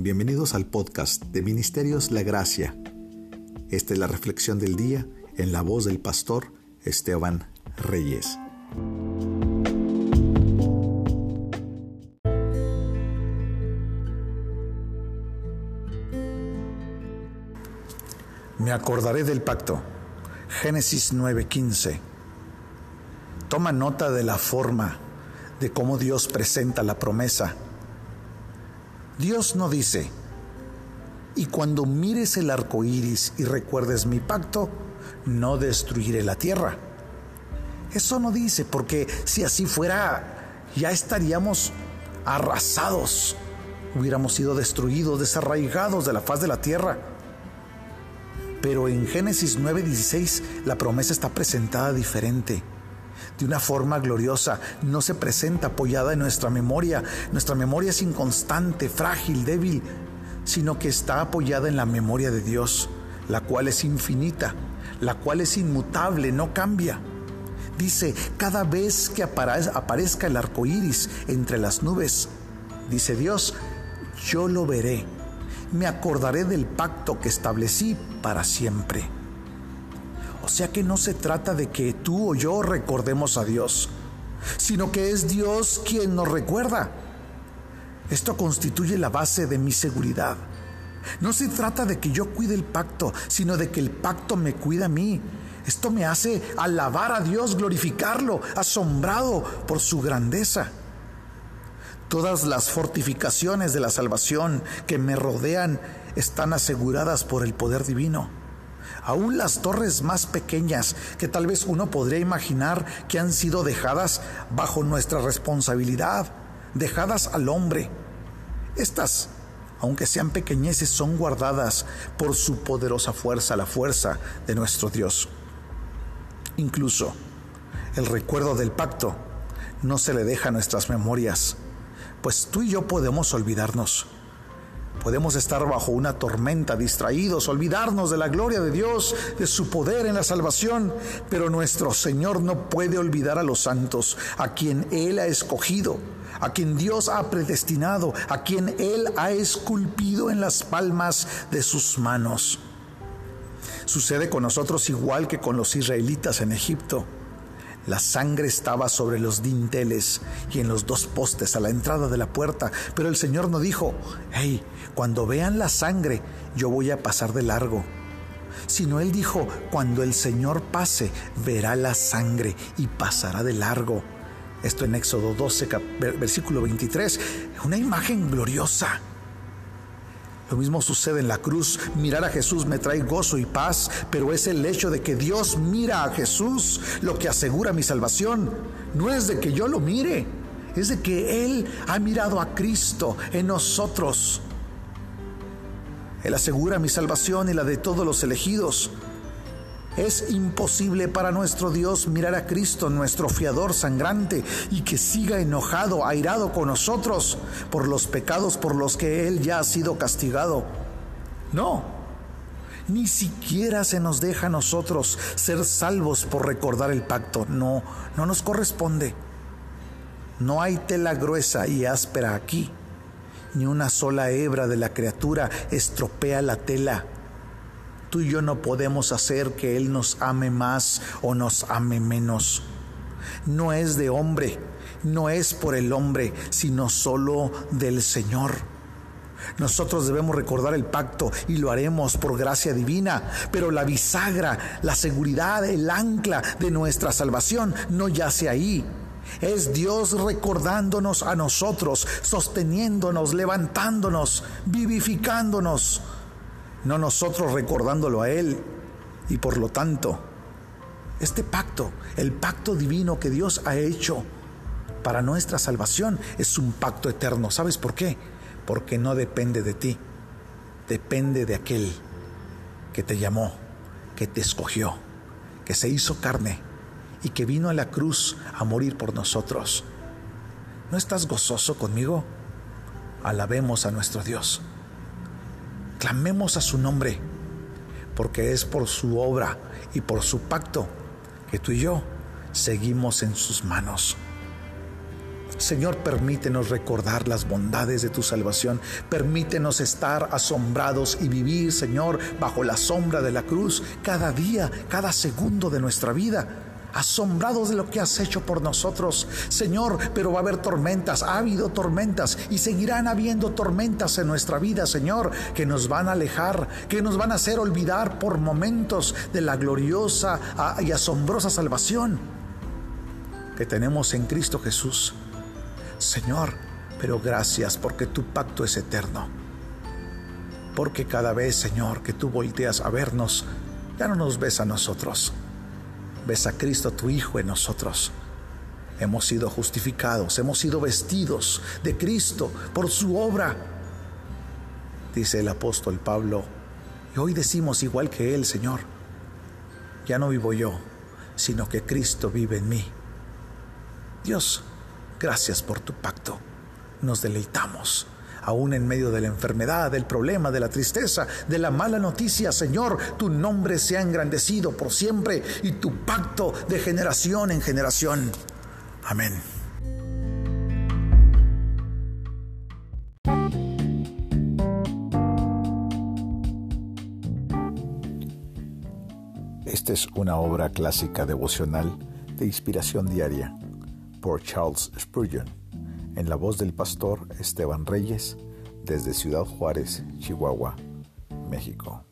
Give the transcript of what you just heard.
Bienvenidos al podcast de Ministerios La Gracia. Esta es la reflexión del día en la voz del pastor Esteban Reyes. Me acordaré del pacto. Génesis 9:15. Toma nota de la forma de cómo Dios presenta la promesa Dios no dice, y cuando mires el arco iris y recuerdes mi pacto, no destruiré la tierra. Eso no dice, porque si así fuera, ya estaríamos arrasados, hubiéramos sido destruidos, desarraigados de la faz de la tierra. Pero en Génesis 9:16 la promesa está presentada diferente de una forma gloriosa, no se presenta apoyada en nuestra memoria. Nuestra memoria es inconstante, frágil, débil, sino que está apoyada en la memoria de Dios, la cual es infinita, la cual es inmutable, no cambia. Dice, cada vez que aparezca el arco iris entre las nubes, dice Dios, yo lo veré, me acordaré del pacto que establecí para siempre. O sea que no se trata de que tú o yo recordemos a Dios, sino que es Dios quien nos recuerda. Esto constituye la base de mi seguridad. No se trata de que yo cuide el pacto, sino de que el pacto me cuida a mí. Esto me hace alabar a Dios, glorificarlo, asombrado por su grandeza. Todas las fortificaciones de la salvación que me rodean están aseguradas por el poder divino aún las torres más pequeñas que tal vez uno podría imaginar que han sido dejadas bajo nuestra responsabilidad, dejadas al hombre. Estas, aunque sean pequeñeces, son guardadas por su poderosa fuerza, la fuerza de nuestro Dios. Incluso el recuerdo del pacto no se le deja a nuestras memorias, pues tú y yo podemos olvidarnos Podemos estar bajo una tormenta, distraídos, olvidarnos de la gloria de Dios, de su poder en la salvación, pero nuestro Señor no puede olvidar a los santos, a quien Él ha escogido, a quien Dios ha predestinado, a quien Él ha esculpido en las palmas de sus manos. Sucede con nosotros igual que con los israelitas en Egipto. La sangre estaba sobre los dinteles y en los dos postes a la entrada de la puerta, pero el Señor no dijo, hey, cuando vean la sangre, yo voy a pasar de largo. Sino Él dijo, cuando el Señor pase, verá la sangre y pasará de largo. Esto en Éxodo 12, versículo 23, una imagen gloriosa. Lo mismo sucede en la cruz. Mirar a Jesús me trae gozo y paz, pero es el hecho de que Dios mira a Jesús lo que asegura mi salvación. No es de que yo lo mire, es de que Él ha mirado a Cristo en nosotros. Él asegura mi salvación y la de todos los elegidos. Es imposible para nuestro Dios mirar a Cristo, nuestro fiador sangrante, y que siga enojado, airado con nosotros por los pecados por los que Él ya ha sido castigado. No, ni siquiera se nos deja a nosotros ser salvos por recordar el pacto. No, no nos corresponde. No hay tela gruesa y áspera aquí. Ni una sola hebra de la criatura estropea la tela Tú y yo no podemos hacer que Él nos ame más o nos ame menos. No es de hombre, no es por el hombre, sino solo del Señor. Nosotros debemos recordar el pacto y lo haremos por gracia divina, pero la bisagra, la seguridad, el ancla de nuestra salvación no yace ahí. Es Dios recordándonos a nosotros, sosteniéndonos, levantándonos, vivificándonos no nosotros recordándolo a Él. Y por lo tanto, este pacto, el pacto divino que Dios ha hecho para nuestra salvación, es un pacto eterno. ¿Sabes por qué? Porque no depende de ti, depende de aquel que te llamó, que te escogió, que se hizo carne y que vino a la cruz a morir por nosotros. ¿No estás gozoso conmigo? Alabemos a nuestro Dios. Clamemos a su nombre, porque es por su obra y por su pacto que tú y yo seguimos en sus manos. Señor, permítenos recordar las bondades de tu salvación. Permítenos estar asombrados y vivir, Señor, bajo la sombra de la cruz cada día, cada segundo de nuestra vida asombrados de lo que has hecho por nosotros. Señor, pero va a haber tormentas, ha habido tormentas y seguirán habiendo tormentas en nuestra vida, Señor, que nos van a alejar, que nos van a hacer olvidar por momentos de la gloriosa ah, y asombrosa salvación que tenemos en Cristo Jesús. Señor, pero gracias porque tu pacto es eterno. Porque cada vez, Señor, que tú volteas a vernos, ya no nos ves a nosotros. Ves a Cristo tu Hijo en nosotros. Hemos sido justificados, hemos sido vestidos de Cristo por su obra. Dice el apóstol Pablo, y hoy decimos igual que Él, Señor, ya no vivo yo, sino que Cristo vive en mí. Dios, gracias por tu pacto. Nos deleitamos, aún en medio de la enfermedad, del problema, de la tristeza, de la mala noticia, Señor, tu nombre sea engrandecido por siempre y tu pacto de generación en generación. Amén. Esta es una obra clásica devocional de inspiración diaria por Charles Spurgeon, en la voz del pastor Esteban Reyes, desde Ciudad Juárez, Chihuahua, México.